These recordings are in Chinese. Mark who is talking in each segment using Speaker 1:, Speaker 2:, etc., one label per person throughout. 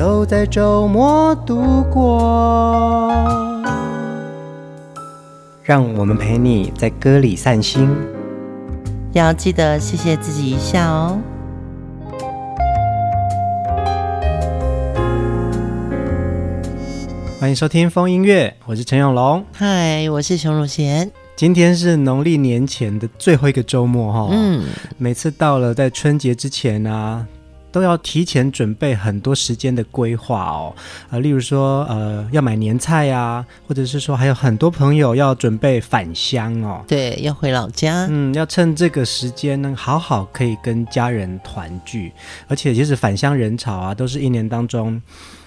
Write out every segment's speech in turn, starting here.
Speaker 1: 都在周末度过，让我们陪你在歌里散心，
Speaker 2: 要记得谢谢自己一下哦。
Speaker 1: 欢迎收听风音乐，我是陈永龙，
Speaker 2: 嗨，我是熊汝贤。
Speaker 1: 今天是农历年前的最后一个周末哈，嗯，每次到了在春节之前啊。都要提前准备很多时间的规划哦，啊、呃，例如说，呃，要买年菜呀、啊，或者是说，还有很多朋友要准备返乡哦，
Speaker 2: 对，要回老家，
Speaker 1: 嗯，要趁这个时间呢，好好可以跟家人团聚，而且其实返乡人潮啊，都是一年当中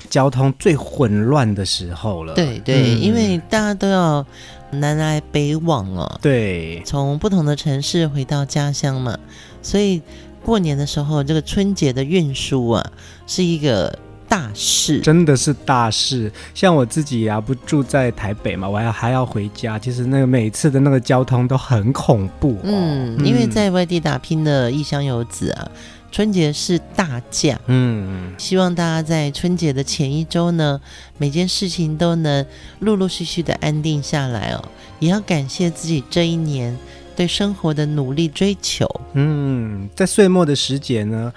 Speaker 1: 交通最混乱的时候了，
Speaker 2: 对对，嗯、因为大家都要南来北往哦，
Speaker 1: 对，
Speaker 2: 从不同的城市回到家乡嘛，所以。过年的时候，这个春节的运输啊，是一个大事，
Speaker 1: 真的是大事。像我自己啊，不住在台北嘛，我还要还要回家，其实那个每次的那个交通都很恐怖哦。
Speaker 2: 嗯，因为在外地打拼的异乡游子啊，春节是大假。嗯，希望大家在春节的前一周呢，每件事情都能陆陆续续的安定下来哦。也要感谢自己这一年。对生活的努力追求，
Speaker 1: 嗯，在岁末的时节呢，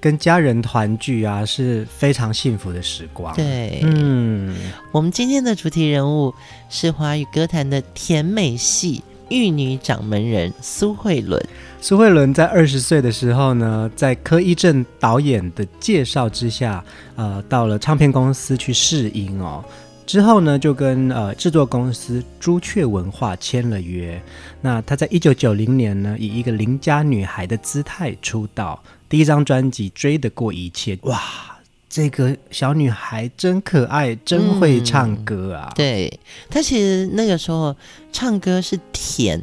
Speaker 1: 跟家人团聚啊，是非常幸福的时光。
Speaker 2: 对，嗯，我们今天的主题人物是华语歌坛的甜美系玉女掌门人苏慧伦。
Speaker 1: 苏慧伦在二十岁的时候呢，在柯一正导演的介绍之下，呃，到了唱片公司去试音哦。之后呢，就跟呃制作公司朱雀文化签了约。那她在一九九零年呢，以一个邻家女孩的姿态出道，第一张专辑《追得过一切》。哇，这个小女孩真可爱，真会唱歌啊！
Speaker 2: 嗯、对，她其实那个时候唱歌是甜，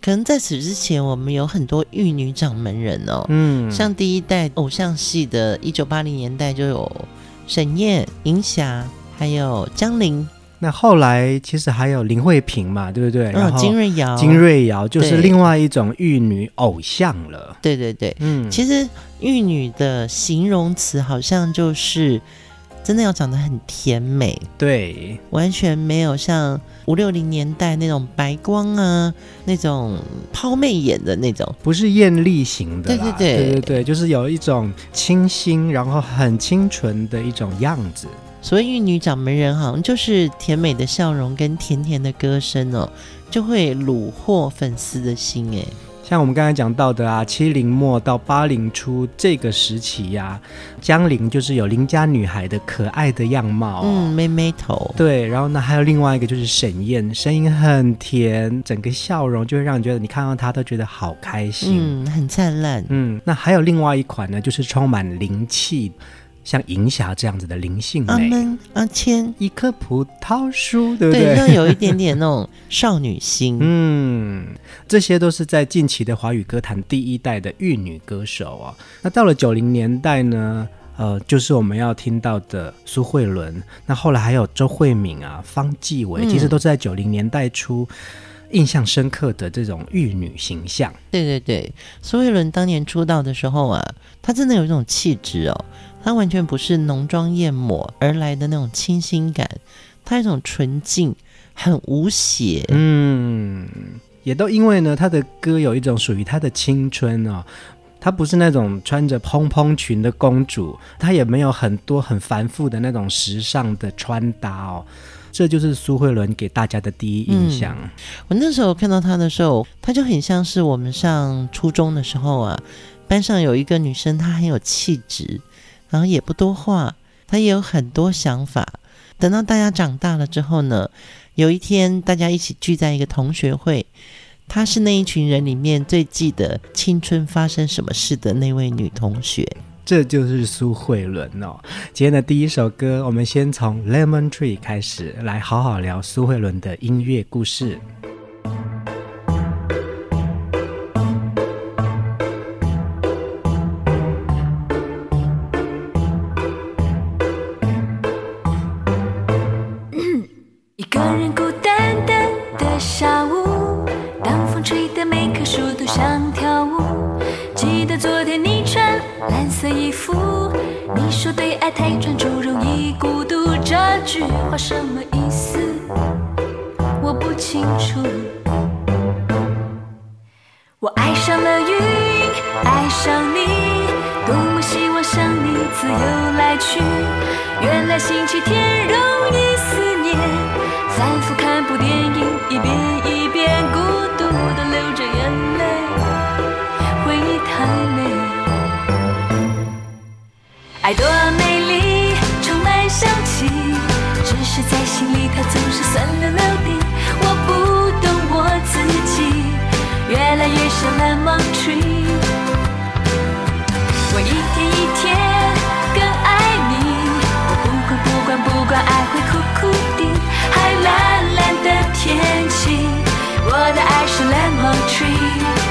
Speaker 2: 可能在此之前我们有很多玉女掌门人哦，嗯，像第一代偶像系的，一九八零年代就有沈燕、银霞。还有江玲，
Speaker 1: 那后来其实还有林慧萍嘛，对不对？然后
Speaker 2: 金瑞瑶，
Speaker 1: 金瑞瑶就是另外一种玉女偶像了。
Speaker 2: 对对对，嗯，其实玉女的形容词好像就是真的要长得很甜美，
Speaker 1: 对，
Speaker 2: 完全没有像五六零年代那种白光啊，那种抛媚眼的那种，
Speaker 1: 不是艳丽型的，
Speaker 2: 对对对。
Speaker 1: 对对对，就是有一种清新，然后很清纯的一种样子。
Speaker 2: 所谓玉女掌门人，好像就是甜美的笑容跟甜甜的歌声哦，就会虏获粉丝的心诶。
Speaker 1: 像我们刚才讲到的啊，七零末到八零初这个时期呀、啊，江玲就是有邻家女孩的可爱的样貌、哦，
Speaker 2: 嗯，妹妹头。
Speaker 1: 对，然后呢，还有另外一个就是沈燕，声音很甜，整个笑容就会让你觉得你看到她都觉得好开心，
Speaker 2: 嗯，很灿烂。
Speaker 1: 嗯，那还有另外一款呢，就是充满灵气。像银霞这样子的灵性美，
Speaker 2: 阿门阿谦，
Speaker 1: 一棵葡萄树，对不对？
Speaker 2: 对，要有一点点那种少女心。
Speaker 1: 嗯，这些都是在近期的华语歌坛第一代的玉女歌手啊。那到了九零年代呢，呃，就是我们要听到的苏慧伦。那后来还有周慧敏啊、方季韦，其实都是在九零年代初印象深刻的这种玉女形象。
Speaker 2: 对对对，苏慧伦当年出道的时候啊，她真的有一种气质哦。它完全不是浓妆艳抹而来的那种清新感，它一种纯净，很无邪。
Speaker 1: 嗯，也都因为呢，他的歌有一种属于他的青春哦。她不是那种穿着蓬蓬裙的公主，她也没有很多很繁复的那种时尚的穿搭哦。这就是苏慧伦给大家的第一印象。
Speaker 2: 嗯，我那时候看到她的时候，她就很像是我们上初中的时候啊，班上有一个女生，她很有气质。然后也不多话，他也有很多想法。等到大家长大了之后呢，有一天大家一起聚在一个同学会，她是那一群人里面最记得青春发生什么事的那位女同学。
Speaker 3: 这就是苏慧伦哦。今天的第一首歌，我们先从《Lemon Tree》开始，来好好聊苏慧伦的音乐故事。原来星期天容易思念，反复看部电影，一遍一遍孤独的流着眼泪，回忆太美。爱多美丽，充满香气，只是在心里它总。the ash lemon tree.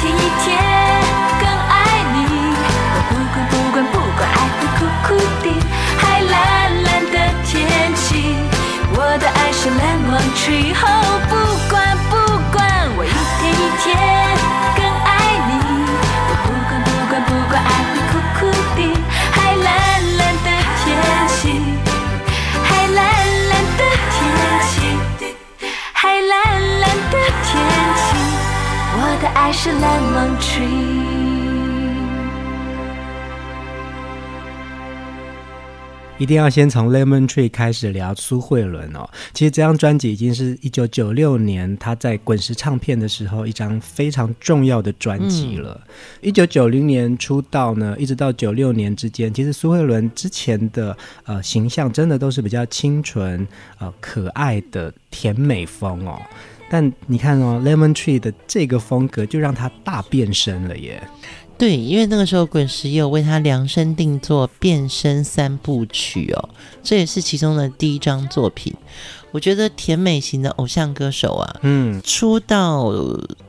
Speaker 3: 一天一天更爱你。我不管不管不管爱会苦苦的海蓝蓝的天气我的爱是 lemon tree 定要先从《Lemon Tree》开始聊苏慧伦哦。其实这张专辑已经是一九九六年他在滚石唱片的时候一张非常重要的专辑了。一九九零年出道呢，一直到九六年之间，其实苏慧伦之前的呃形象真的都是比较清纯、呃可爱的甜美风哦。但你看哦，《Lemon Tree》的这个风格就让他大变身了耶。
Speaker 2: 对，因为那个时候滚石也有为他量身定做《变身三部曲》哦，这也是其中的第一张作品。我觉得甜美型的偶像歌手啊，嗯，出道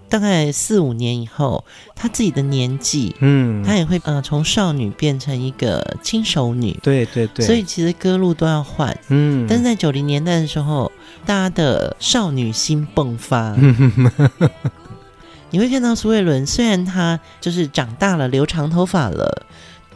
Speaker 2: 大概四五年以后，他自己的年纪，嗯，他也会呃从少女变成一个轻熟女，
Speaker 3: 对对对，
Speaker 2: 所以其实歌路都要换，嗯，但是在九零年代的时候，大家的少女心迸发。你会看到苏慧伦，虽然她就是长大了，留长头发了，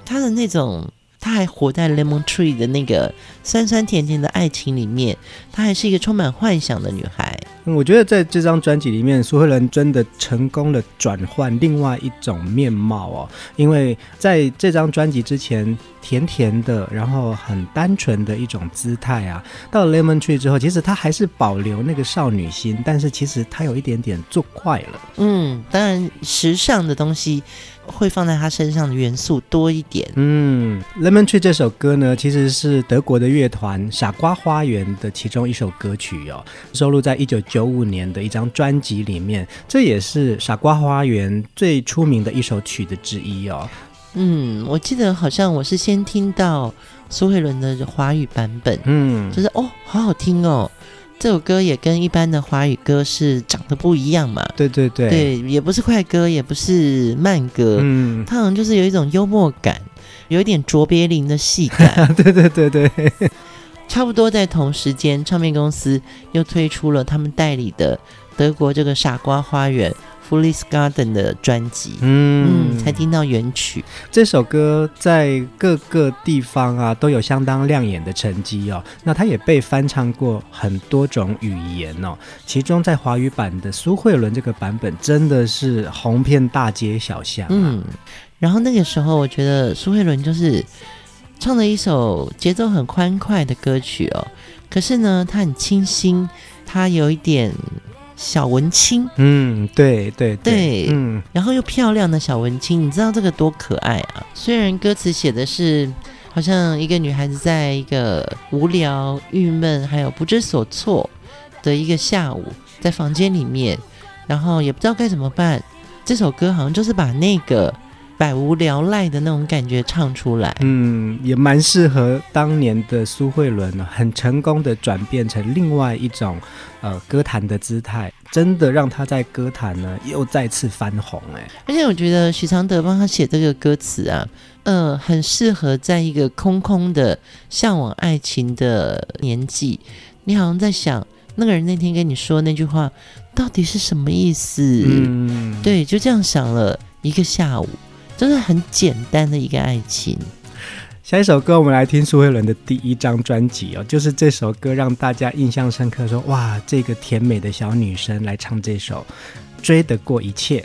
Speaker 2: 她的那种，她还活在 Lemon Tree 的那个酸酸甜甜的爱情里面，她还是一个充满幻想的女孩。
Speaker 3: 我觉得在这张专辑里面，苏慧伦真的成功的转换另外一种面貌哦。因为在这张专辑之前，甜甜的，然后很单纯的一种姿态啊，到了 Lemon Tree 之后，其实她还是保留那个少女心，但是其实她有一点点做怪了。
Speaker 2: 嗯，当然时尚的东西。会放在他身上的元素多一点。
Speaker 3: 嗯，《Lemon Tree》这首歌呢，其实是德国的乐团傻瓜花园的其中一首歌曲哦，收录在一九九五年的一张专辑里面。这也是傻瓜花园最出名的一首曲子之一哦。
Speaker 2: 嗯，我记得好像我是先听到苏慧伦的华语版本，
Speaker 3: 嗯，
Speaker 2: 就是哦，好好听哦。这首歌也跟一般的华语歌是长得不一样嘛？
Speaker 3: 对对对，
Speaker 2: 对，也不是快歌，也不是慢歌，
Speaker 3: 嗯，
Speaker 2: 它好像就是有一种幽默感，有一点卓别林的戏感。
Speaker 3: 对对对对，
Speaker 2: 差不多在同时间，唱片公司又推出了他们代理的德国这个傻瓜花园。Foolish Garden 的专辑，嗯，嗯，才听到原曲。
Speaker 3: 这首歌在各个地方啊都有相当亮眼的成绩哦。那它也被翻唱过很多种语言哦。其中在华语版的苏慧伦这个版本真的是红遍大街小巷啊。
Speaker 2: 嗯，然后那个时候我觉得苏慧伦就是唱了一首节奏很欢快的歌曲哦。可是呢，它很清新，它有一点。小文青，
Speaker 3: 嗯，对对对，
Speaker 2: 对，嗯，然后又漂亮的小文青，你知道这个多可爱啊！虽然歌词写的是好像一个女孩子在一个无聊、郁闷还有不知所措的一个下午，在房间里面，然后也不知道该怎么办。这首歌好像就是把那个。百无聊赖的那种感觉唱出来，
Speaker 3: 嗯，也蛮适合当年的苏慧伦呢，很成功的转变成另外一种呃歌坛的姿态，真的让他在歌坛呢又再次翻红哎。
Speaker 2: 而且我觉得许常德帮他写这个歌词啊，呃，很适合在一个空空的向往爱情的年纪，你好像在想那个人那天跟你说那句话到底是什么意思？嗯，对，就这样想了一个下午。就是很简单的一个爱情。
Speaker 3: 下一首歌，我们来听苏慧伦的第一张专辑哦，就是这首歌让大家印象深刻，说哇，这个甜美的小女生来唱这首《追得过一切》。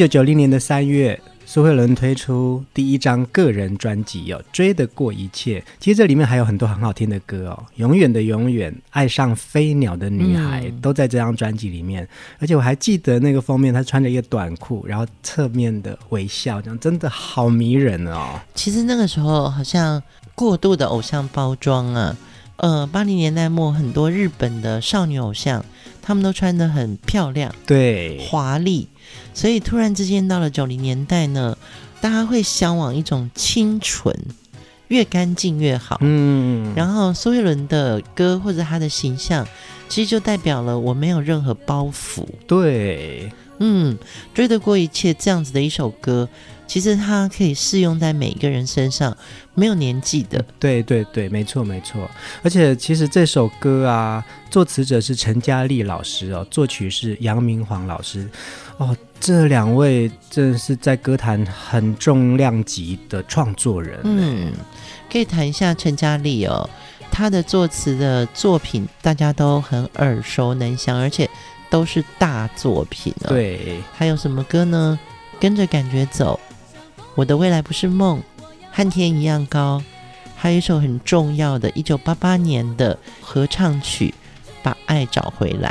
Speaker 1: 九九零年的三月。苏慧伦推出第一张个人专辑哦，《追得过一切》。其实这里面还有很多很好听的歌哦，《永远的永远》、《爱上飞鸟的女孩》嗯、都在这张专辑里面。而且我还记得那个封面，她穿着一个短裤，然后侧面的微笑，这样真的好迷人哦。
Speaker 2: 其实那个时候好像过度的偶像包装啊，呃，八零年代末很多日本的少女偶像，她们都穿得很漂亮，
Speaker 1: 对，
Speaker 2: 华丽。所以突然之间到了九零年代呢，大家会向往一种清纯，越干净越好。嗯，然后苏慧伦的歌或者她的形象，其实就代表了我没有任何包袱。
Speaker 1: 对，
Speaker 2: 嗯，追得过一切这样子的一首歌。其实它可以适用在每一个人身上，没有年纪的。
Speaker 1: 对对对，没错没错。而且其实这首歌啊，作词者是陈嘉丽老师哦，作曲是杨明煌老师哦，这两位真的是在歌坛很重量级的创作人。
Speaker 2: 嗯，可以谈一下陈嘉丽哦，她的作词的作品大家都很耳熟能详，而且都是大作品哦。
Speaker 1: 对，
Speaker 2: 还有什么歌呢？跟着感觉走。我的未来不是梦，和天一样高，还有一首很重要的，一九八八年的合唱曲《把爱找回来》。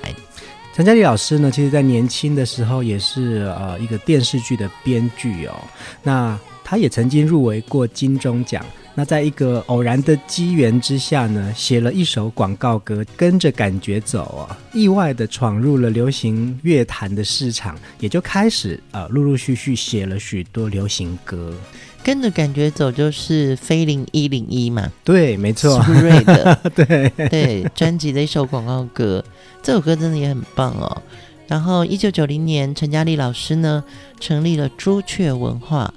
Speaker 1: 陈嘉丽老师呢，其实在年轻的时候也是呃一个电视剧的编剧哦。那他也曾经入围过金钟奖。那在一个偶然的机缘之下呢，写了一首广告歌，跟着感觉走啊，意外的闯入了流行乐坛的市场，也就开始呃，陆陆续续写了许多流行歌。
Speaker 2: 跟着感觉走就是飞零一零一嘛？
Speaker 1: 对，没错，
Speaker 2: 苏芮的，
Speaker 1: 对
Speaker 2: 对，专辑的一首广告歌，这首歌真的也很棒哦。然后一九九零年，陈嘉丽老师呢成立了朱雀文化。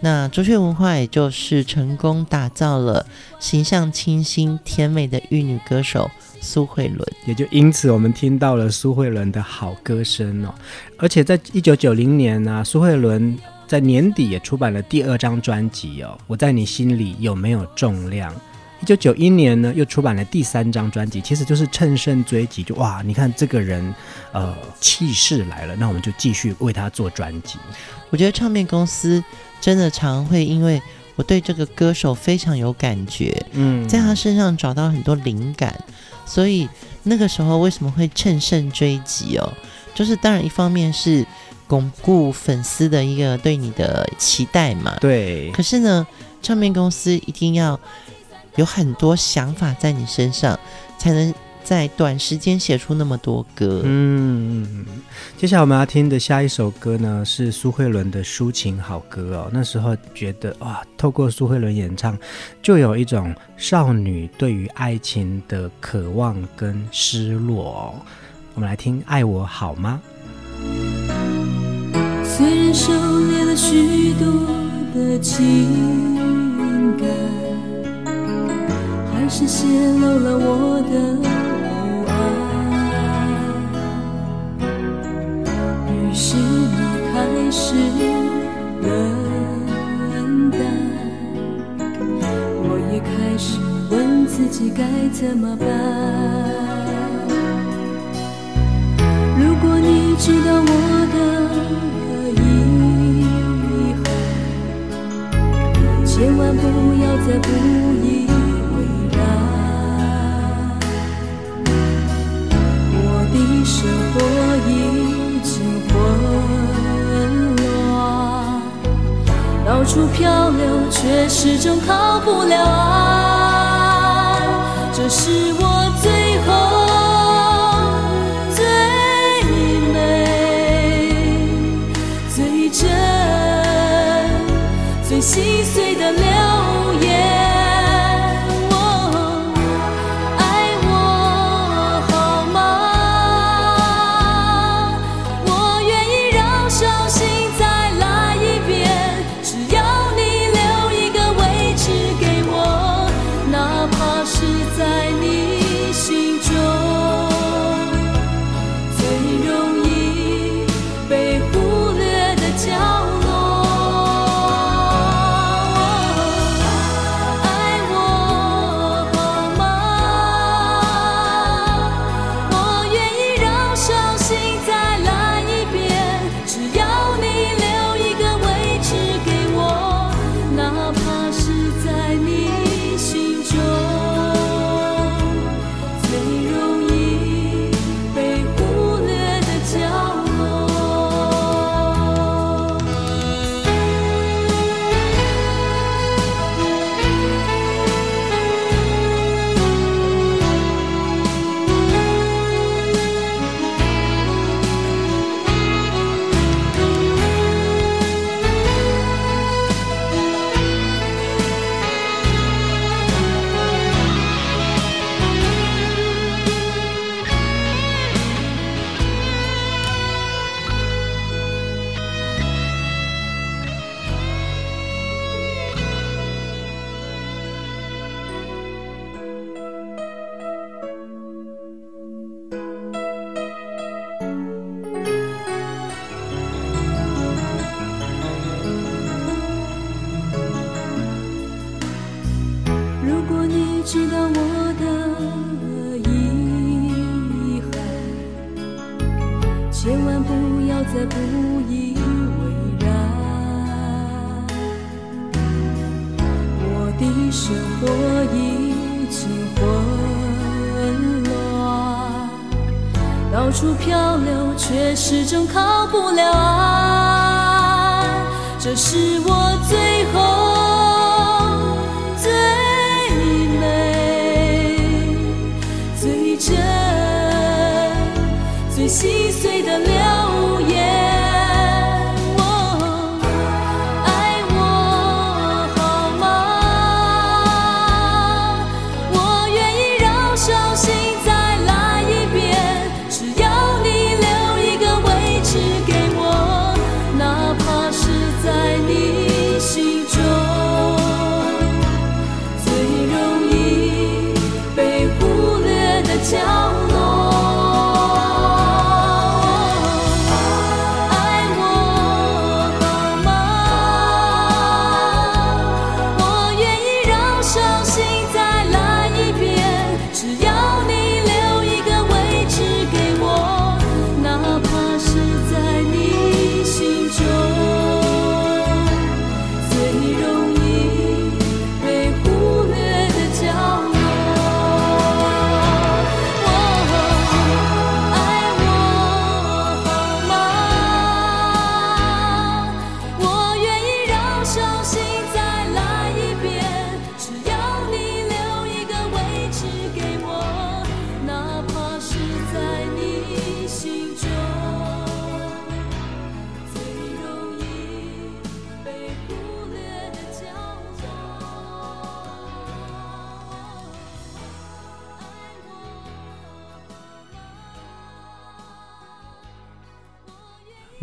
Speaker 2: 那朱雀文化也就是成功打造了形象清新、甜美的玉女歌手苏慧伦，
Speaker 1: 也就因此我们听到了苏慧伦的好歌声哦。而且在一九九零年呢、苏慧伦在年底也出版了第二张专辑哦，《我在你心里有没有重量》。一九九一年呢，又出版了第三张专辑，其实就是乘胜追击，就哇，你看这个人，呃，气势来了，那我们就继续为他做专辑。
Speaker 2: 我觉得唱片公司。真的常会因为我对这个歌手非常有感觉，嗯，在他身上找到很多灵感，所以那个时候为什么会乘胜追击哦？就是当然一方面是巩固粉丝的一个对你的期待嘛，
Speaker 1: 对。
Speaker 2: 可是呢，唱片公司一定要有很多想法在你身上，才能。在短时间写出那么多歌，
Speaker 1: 嗯，接下来我们要听的下一首歌呢，是苏慧伦的抒情好歌哦。那时候觉得哇，透过苏慧伦演唱，就有一种少女对于爱情的渴望跟失落哦。我们来听《爱我好吗》。
Speaker 3: 虽然收敛了许多的情感，还是泄露了我的不安，于。是你开始冷淡，我也开始问自己该怎么办。如果你知道我的遗憾，千万不要再不以生活已经混乱。到处漂流，却始终靠不了岸。这是我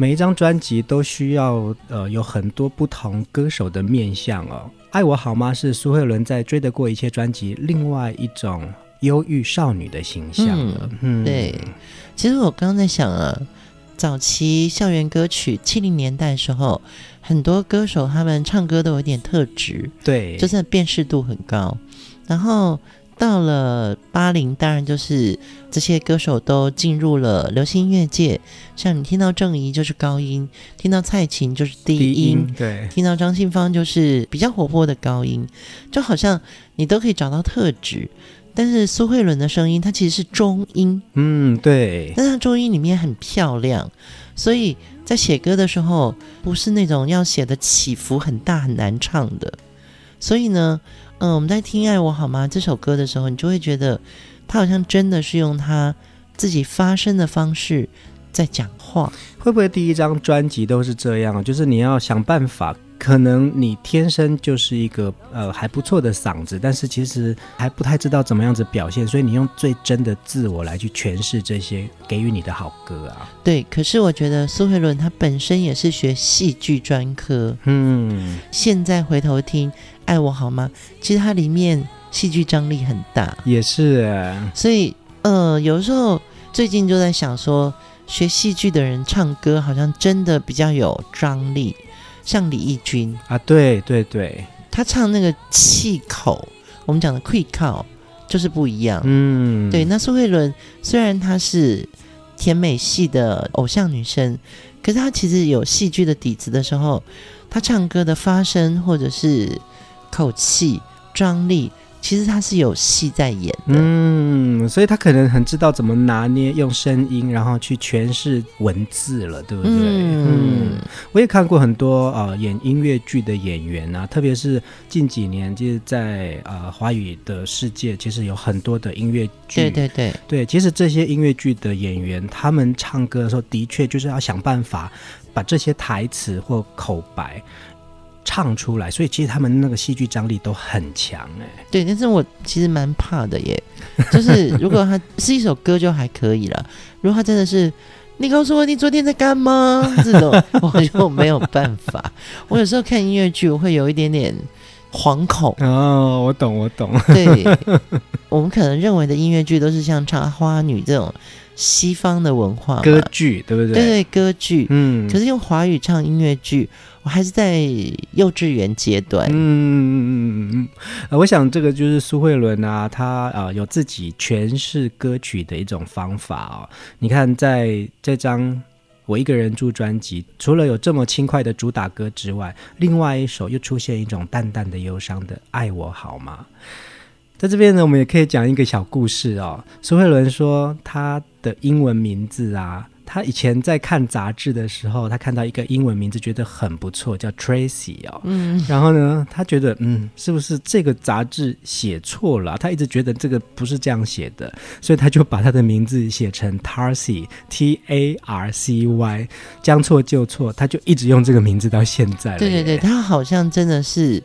Speaker 1: 每一张专辑都需要呃有很多不同歌手的面相哦。爱我好吗是苏慧伦在追得过一切专辑另外一种忧郁少女的形象了。
Speaker 2: 嗯，对。其实我刚刚在想啊，早期校园歌曲七零年代的时候，很多歌手他们唱歌都有点特质，
Speaker 1: 对，
Speaker 2: 就是辨识度很高。然后。到了八零，当然就是这些歌手都进入了流行音乐界。像你听到郑怡就是高音，听到蔡琴就是低音，
Speaker 1: 低音对，
Speaker 2: 听到张信芳就是比较活泼的高音，就好像你都可以找到特质。但是苏慧伦的声音，它其实是中音，
Speaker 1: 嗯，对，
Speaker 2: 但它中音里面很漂亮，所以在写歌的时候，不是那种要写的起伏很大很难唱的，所以呢。嗯，我们在听《爱我好吗》这首歌的时候，你就会觉得他好像真的是用他自己发声的方式在讲话。
Speaker 1: 会不会第一张专辑都是这样？就是你要想办法，可能你天生就是一个呃还不错的嗓子，但是其实还不太知道怎么样子表现，所以你用最真的自我来去诠释这些给予你的好歌啊。
Speaker 2: 对，可是我觉得苏慧伦她本身也是学戏剧专科，
Speaker 1: 嗯，
Speaker 2: 现在回头听。爱我好吗？其实它里面戏剧张力很大，
Speaker 1: 也是啊。
Speaker 2: 所以，呃，有时候最近就在想说，学戏剧的人唱歌好像真的比较有张力，像李翊君
Speaker 1: 啊，对对对，
Speaker 2: 他唱那个气口，我们讲的 quick call 就是不一样。
Speaker 1: 嗯，
Speaker 2: 对。那苏慧伦虽然她是甜美系的偶像女生，可是她其实有戏剧的底子的时候，她唱歌的发声或者是。口气、张力，其实他是有戏在演的，
Speaker 1: 嗯，所以他可能很知道怎么拿捏用声音，然后去诠释文字了，对不对？嗯，嗯，我也看过很多呃演音乐剧的演员啊，特别是近几年，就是在呃华语的世界，其实有很多的音乐剧，
Speaker 2: 对对对
Speaker 1: 对，其实这些音乐剧的演员，他们唱歌的时候，的确就是要想办法把这些台词或口白。唱出来，所以其实他们那个戏剧张力都很强哎。
Speaker 2: 对，但是我其实蛮怕的耶，就是如果他是一首歌就还可以了，如果他真的是你告诉我你昨天在干嘛 这种，我就没有办法。我有时候看音乐剧，我会有一点点惶恐。
Speaker 1: 哦，我懂，我懂。
Speaker 2: 对，我们可能认为的音乐剧都是像唱花女这种西方的文化
Speaker 1: 歌剧，对不对？
Speaker 2: 对对，歌剧。
Speaker 1: 嗯，
Speaker 2: 可是用华语唱音乐剧。我还是在幼稚园阶段。嗯
Speaker 1: 嗯嗯嗯，我想这个就是苏慧伦啊，她啊、呃、有自己诠释歌曲的一种方法哦。你看，在这张我一个人住专辑，除了有这么轻快的主打歌之外，另外一首又出现一种淡淡的忧伤的《爱我好吗》。在这边呢，我们也可以讲一个小故事哦。苏慧伦说，她的英文名字啊。他以前在看杂志的时候，他看到一个英文名字，觉得很不错，叫 Tracy 哦。嗯。然后呢，他觉得，嗯，是不是这个杂志写错了？他一直觉得这个不是这样写的，所以他就把他的名字写成 Tarcy，T A R C Y，将错就错，他就一直用这个名字到现在了。
Speaker 2: 对对对，他好像真的是，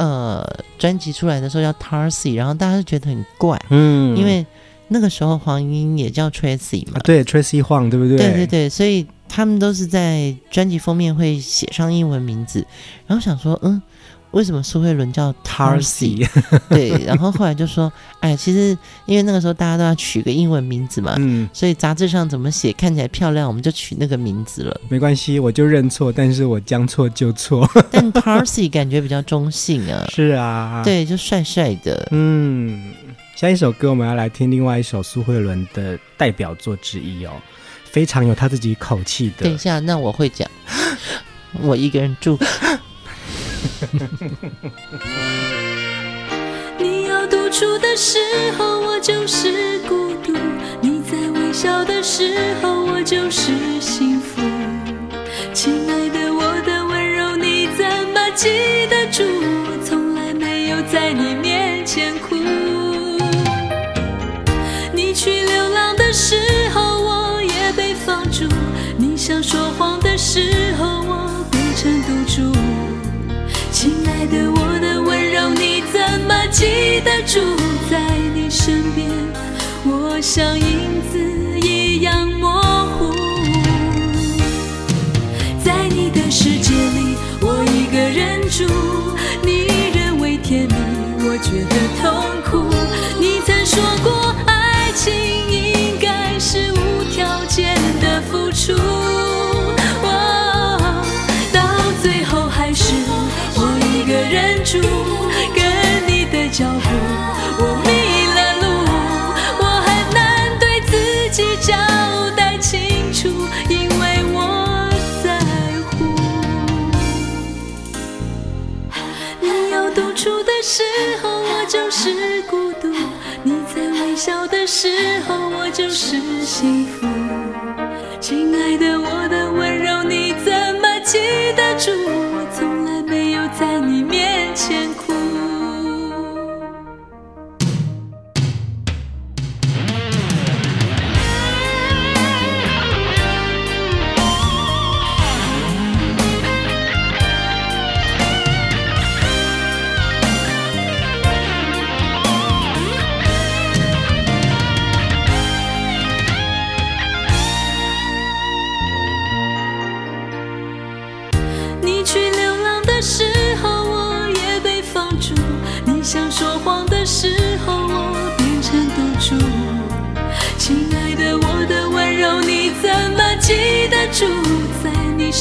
Speaker 2: 呃，专辑出来的时候叫 Tarsy，然后大家就觉得很怪，嗯，因为。那个时候黄莺莺也叫 Tracy 嘛？
Speaker 1: 啊、对，Tracy Huang，对不对？
Speaker 2: 对对对，所以他们都是在专辑封面会写上英文名字，然后想说，嗯，为什么苏慧伦叫 Tarsi？对，然后后来就说，哎，其实因为那个时候大家都要取个英文名字嘛，嗯，所以杂志上怎么写看起来漂亮，我们就取那个名字了。
Speaker 1: 没关系，我就认错，但是我将错就错。
Speaker 2: 但 Tarsi 感觉比较中性啊。
Speaker 1: 是啊，
Speaker 2: 对，就帅帅的，
Speaker 1: 嗯。下一首歌，我们要来听另外一首苏慧伦的代表作之一哦，非常有他自己口气的。
Speaker 2: 等一下，那我会讲，我一个人住。
Speaker 3: 你要独处的时候，我就是孤独；你在微笑的时候，我就是幸福。亲爱的，我的温柔你怎么记得住？我从来没有在你面前哭。你去流浪的时候，我也被放逐；你想说谎的时候，我记得住？在你身边，我像影子一样模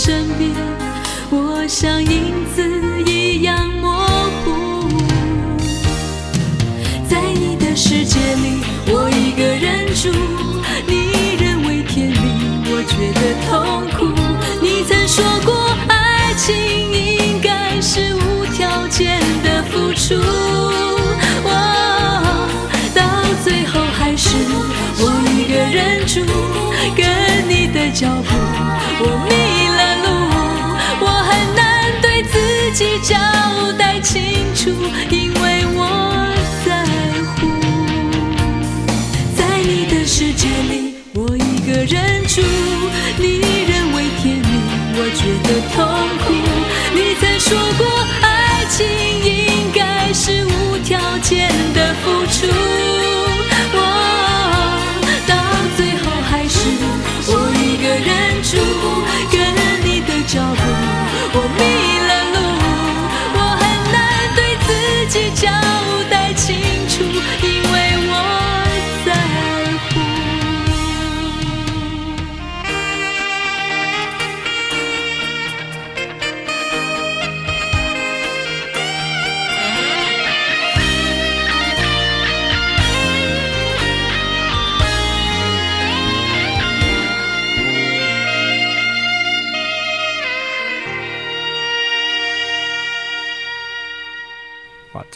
Speaker 3: 身边，我像影子一样模糊。在你的世界里，我一个人住，你认为甜蜜，我觉得痛苦。你曾说过，爱情应该是无条件的付出。到最后还是我一个人住，跟你的脚步。
Speaker 1: 家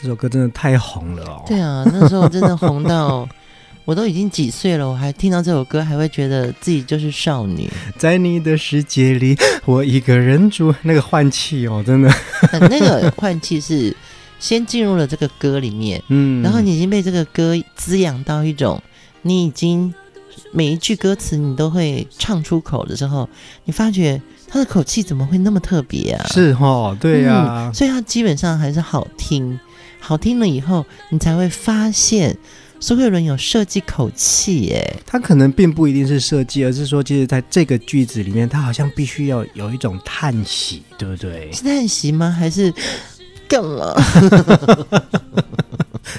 Speaker 1: 这首歌真的太红了哦！
Speaker 2: 对啊，那时候真的红到 我都已经几岁了，我还听到这首歌，还会觉得自己就是少女。
Speaker 1: 在你的世界里，我一个人住，那个换气哦，真的，
Speaker 2: 那个换气是先进入了这个歌里面，嗯，然后你已经被这个歌滋养到一种，你已经每一句歌词你都会唱出口的时候，你发觉。他的口气怎么会那么特别啊？
Speaker 1: 是哦，对呀、啊
Speaker 2: 嗯，所以他基本上还是好听，好听了以后，你才会发现苏慧伦有设计口气耶。
Speaker 1: 他可能并不一定是设计，而是说，其实在这个句子里面，他好像必须要有一种叹息，对不对？
Speaker 2: 是叹息吗？还是干嘛？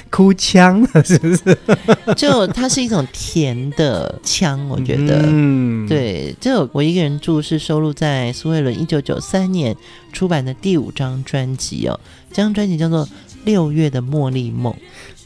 Speaker 1: 哭腔是不是？
Speaker 2: 就它是一种甜的腔，我觉得。嗯，对。就我一个人住是收录在苏慧伦一九九三年出版的第五张专辑哦，这张专辑叫做《六月的茉莉梦》。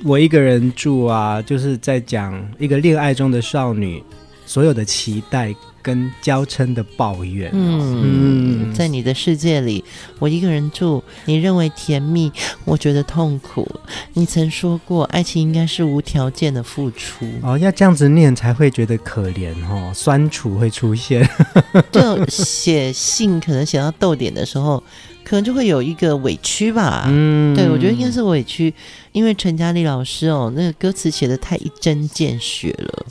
Speaker 1: 我一个人住啊，就是在讲一个恋爱中的少女所有的期待。跟娇嗔的抱怨，
Speaker 2: 嗯，嗯，在你的世界里，我一个人住，你认为甜蜜，我觉得痛苦。你曾说过，爱情应该是无条件的付出。
Speaker 1: 哦，要这样子念才会觉得可怜哦，酸楚会出现。
Speaker 2: 就写信可能写到逗点的时候，可能就会有一个委屈吧。嗯，对，我觉得应该是委屈，因为陈嘉丽老师哦，那个歌词写的太一针见血了。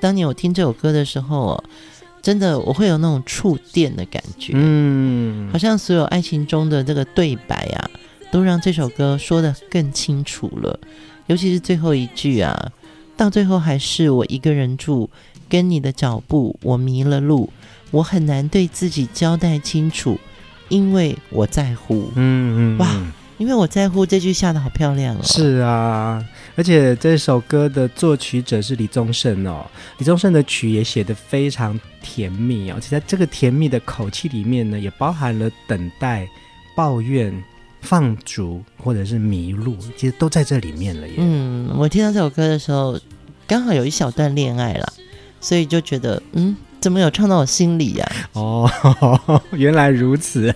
Speaker 2: 当年我听这首歌的时候哦。真的，我会有那种触电的感觉，嗯，好像所有爱情中的这个对白啊，都让这首歌说的更清楚了。尤其是最后一句啊，到最后还是我一个人住，跟你的脚步，我迷了路，我很难对自己交代清楚，因为我在乎，嗯嗯，哇。因为我在乎这句下得好漂亮哦。
Speaker 1: 是啊，而且这首歌的作曲者是李宗盛哦。李宗盛的曲也写得非常甜蜜哦，而且在这个甜蜜的口气里面呢，也包含了等待、抱怨、放逐或者是迷路，其实都在这里面了耶。
Speaker 2: 嗯，我听到这首歌的时候，刚好有一小段恋爱了，所以就觉得嗯。怎么有唱到我心里呀？啊？
Speaker 1: 哦，原来如此，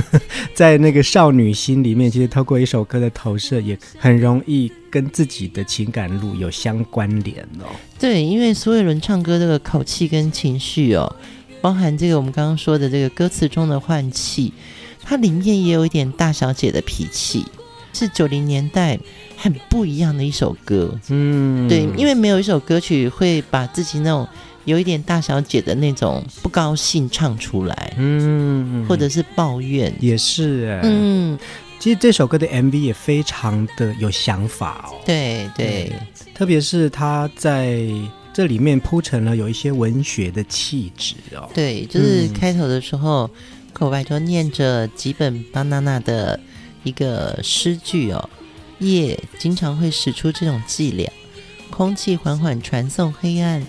Speaker 1: 在那个少女心里面，其实透过一首歌的投射，也很容易跟自己的情感路有相关联哦。
Speaker 2: 对，因为苏慧伦唱歌这个口气跟情绪哦，包含这个我们刚刚说的这个歌词中的换气，它里面也有一点大小姐的脾气，是九零年代很不一样的一首歌。嗯，对，因为没有一首歌曲会把自己那种。有一点大小姐的那种不高兴唱出来，嗯，或者是抱怨，
Speaker 1: 也是哎，嗯，其实这首歌的 MV 也非常的有想法哦，
Speaker 2: 对对，
Speaker 1: 特别是他在这里面铺陈了有一些文学的气质哦，
Speaker 2: 对，就是开头的时候，嗯、口白就念着几本巴娜娜的一个诗句哦，夜经常会使出这种伎俩，空气缓缓传送黑暗。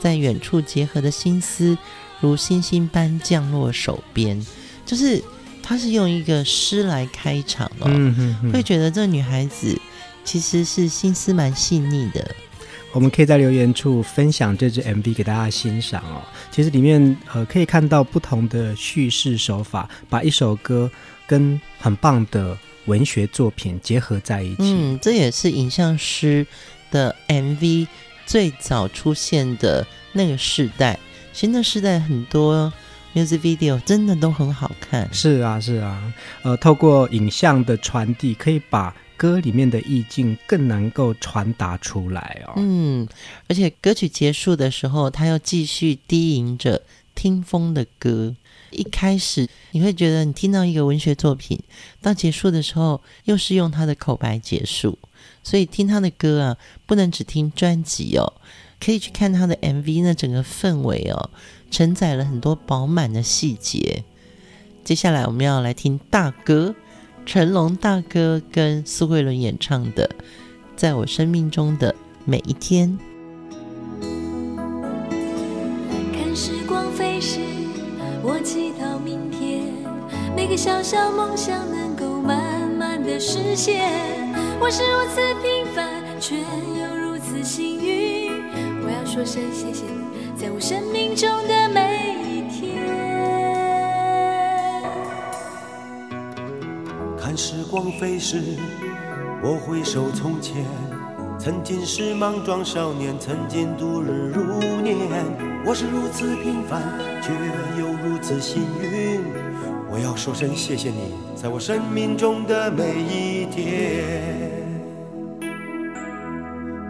Speaker 2: 在远处结合的心思，如星星般降落手边，就是他是用一个诗来开场哦，嗯、哼哼会觉得这女孩子其实是心思蛮细腻的。
Speaker 1: 我们可以在留言处分享这支 MV 给大家欣赏哦。其实里面呃可以看到不同的叙事手法，把一首歌跟很棒的文学作品结合在一起。
Speaker 2: 嗯，这也是影像师的 MV。最早出现的那个时代，其实那时代很多 music video 真的都很好看。
Speaker 1: 是啊，是啊，呃，透过影像的传递，可以把歌里面的意境更能够传达出来哦。
Speaker 2: 嗯，而且歌曲结束的时候，他又继续低吟着听风的歌。一开始你会觉得你听到一个文学作品，到结束的时候又是用他的口白结束。所以听他的歌啊，不能只听专辑哦，可以去看他的 MV，那整个氛围哦，承载了很多饱满的细节。接下来我们要来听大哥成龙大哥跟苏慧伦演唱的《在我生命中的每一天》。
Speaker 3: 看时光飞逝，我祈祷明天每个小小梦想能够慢慢的实现。我是如此平凡，却又如此幸运。我要说声谢谢你，在我生命中的每一天。
Speaker 4: 看时光飞逝，我回首从前，曾经是莽撞少年，曾经度日如年。我是如此平凡，却又如此幸运。我要说声谢谢你，在我生命中的每一天。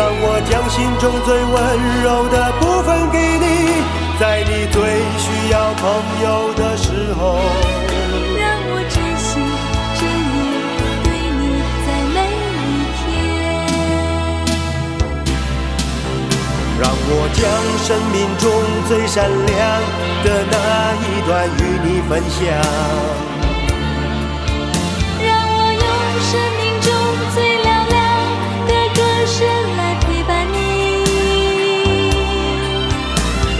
Speaker 4: 让我将心中最温柔的部分给你，在你最需要朋友的时候。
Speaker 3: 让我真心真意对你在每一天。
Speaker 4: 让我将生命中最闪亮的那一段与你分享。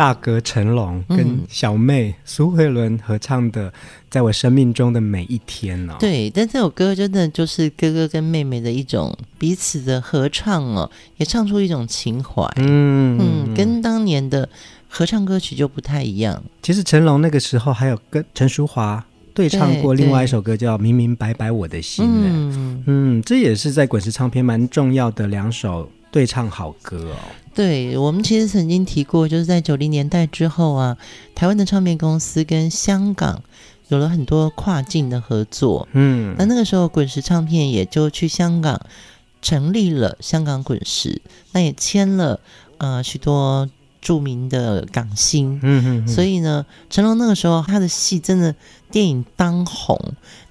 Speaker 1: 大哥成龙跟小妹苏慧伦合唱的《在我生命中的每一天》哦，
Speaker 2: 对，但这首歌真的就是哥哥跟妹妹的一种彼此的合唱哦，也唱出一种情怀，嗯嗯，跟当年的合唱歌曲就不太一样。
Speaker 1: 其实成龙那个时候还有跟陈淑华对唱过另外一首歌叫《明明白白我的心》，嗯。嗯，这也是在滚石唱片蛮重要的两首对唱好歌哦。
Speaker 2: 对，我们其实曾经提过，就是在九零年代之后啊，台湾的唱片公司跟香港有了很多跨境的合作。嗯，那那个时候滚石唱片也就去香港成立了香港滚石，那也签了呃许多著名的港星。嗯嗯，所以呢，成龙那个时候他的戏真的电影当红，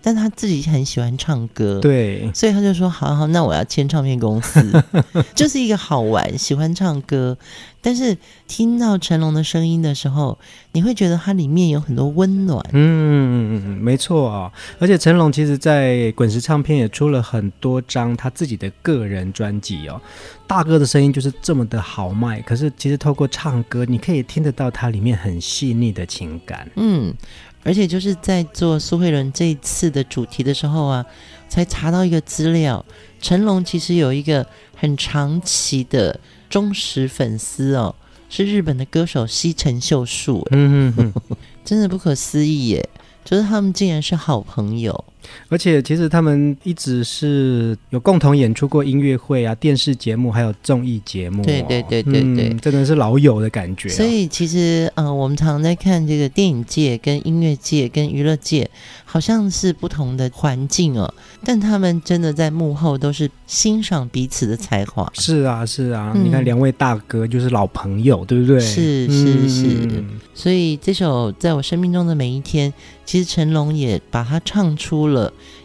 Speaker 2: 但他自己很喜欢唱歌，
Speaker 1: 对，
Speaker 2: 所以他就说：“好好，那我要签唱片公司，就是一个好玩，喜欢唱歌。但是听到成龙的声音的时候，你会觉得它里面有很多温暖。
Speaker 1: 嗯，没错啊、哦。而且成龙其实，在滚石唱片也出了很多张他自己的个人专辑哦。大哥的声音就是这么的豪迈，可是其实透过唱歌，你可以听得到他里面很细腻的情感。
Speaker 2: 嗯。”而且就是在做苏慧伦这一次的主题的时候啊，才查到一个资料，成龙其实有一个很长期的忠实粉丝哦，是日本的歌手西城秀树。嗯嗯嗯，真的不可思议耶，就是他们竟然是好朋友。
Speaker 1: 而且其实他们一直是有共同演出过音乐会啊、电视节目，还有综艺节目、哦。
Speaker 2: 对对对对对、嗯，
Speaker 1: 真的是老友的感觉、哦。
Speaker 2: 所以其实，嗯、呃，我们常常在看这个电影界、跟音乐界、跟娱乐界，好像是不同的环境哦。但他们真的在幕后都是欣赏彼此的才华。
Speaker 1: 是啊，是啊，嗯、你看两位大哥就是老朋友，对不对？
Speaker 2: 是是是。嗯、所以这首在我生命中的每一天，其实成龙也把它唱出了。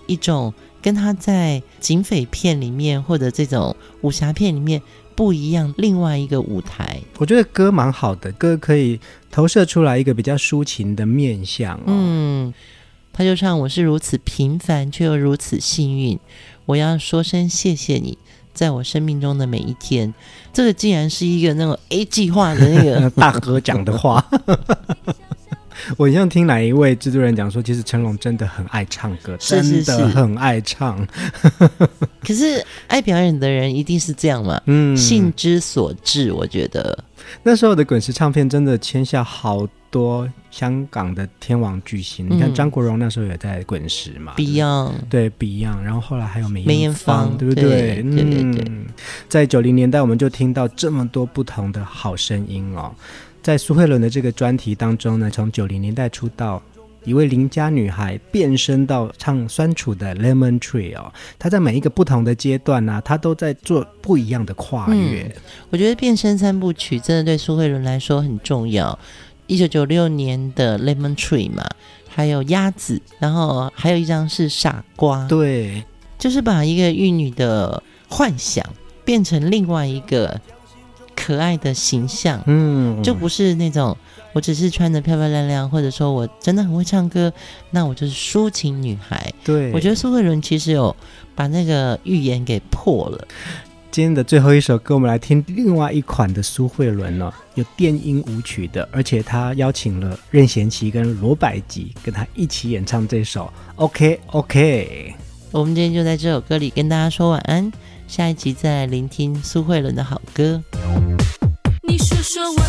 Speaker 2: 一种跟他在警匪片里面或者这种武侠片里面不一样，另外一个舞台。
Speaker 1: 我觉得歌蛮好的，歌可以投射出来一个比较抒情的面相。哦。
Speaker 2: 嗯，他就唱：“我是如此平凡，却又如此幸运。我要说声谢谢你，在我生命中的每一天。”这个竟然是一个那种 A 计划的那个
Speaker 1: 大哥讲的话。我像听哪一位制作人讲说，其实成龙真的很爱唱歌，
Speaker 2: 是是是，
Speaker 1: 真的很爱唱。
Speaker 2: 可是爱表演的人一定是这样嘛？嗯，性之所至，我觉得
Speaker 1: 那时候的滚石唱片真的签下好多香港的天王巨星。嗯、你看张国荣那时候也在滚石嘛
Speaker 2: ，Beyond
Speaker 1: 对 Beyond，然后后来还有梅艳
Speaker 2: 芳，
Speaker 1: 芳，对不
Speaker 2: 对？对对
Speaker 1: 对在九零年代，我们就听到这么多不同的好声音哦。在苏慧伦的这个专题当中呢，从九零年代出道，一位邻家女孩变身到唱酸楚的 Lemon Tree 哦，她在每一个不同的阶段呢、啊，她都在做不一样的跨越。
Speaker 2: 嗯、我觉得变身三部曲真的对苏慧伦来说很重要。一九九六年的 Lemon Tree 嘛，还有鸭子，然后还有一张是傻瓜，
Speaker 1: 对，
Speaker 2: 就是把一个玉女的幻想变成另外一个。可爱的形象，嗯，就不是那种我只是穿的漂漂亮亮，或者说我真的很会唱歌，那我就是抒情女孩。
Speaker 1: 对，
Speaker 2: 我觉得苏慧伦其实有把那个预言给破了。
Speaker 1: 今天的最后一首歌，我们来听另外一款的苏慧伦哦，有电音舞曲的，而且他邀请了任贤齐跟罗百吉跟他一起演唱这首。OK OK，
Speaker 2: 我们今天就在这首歌里跟大家说晚安。下一集再聆听苏慧伦的好歌。
Speaker 3: 你说说我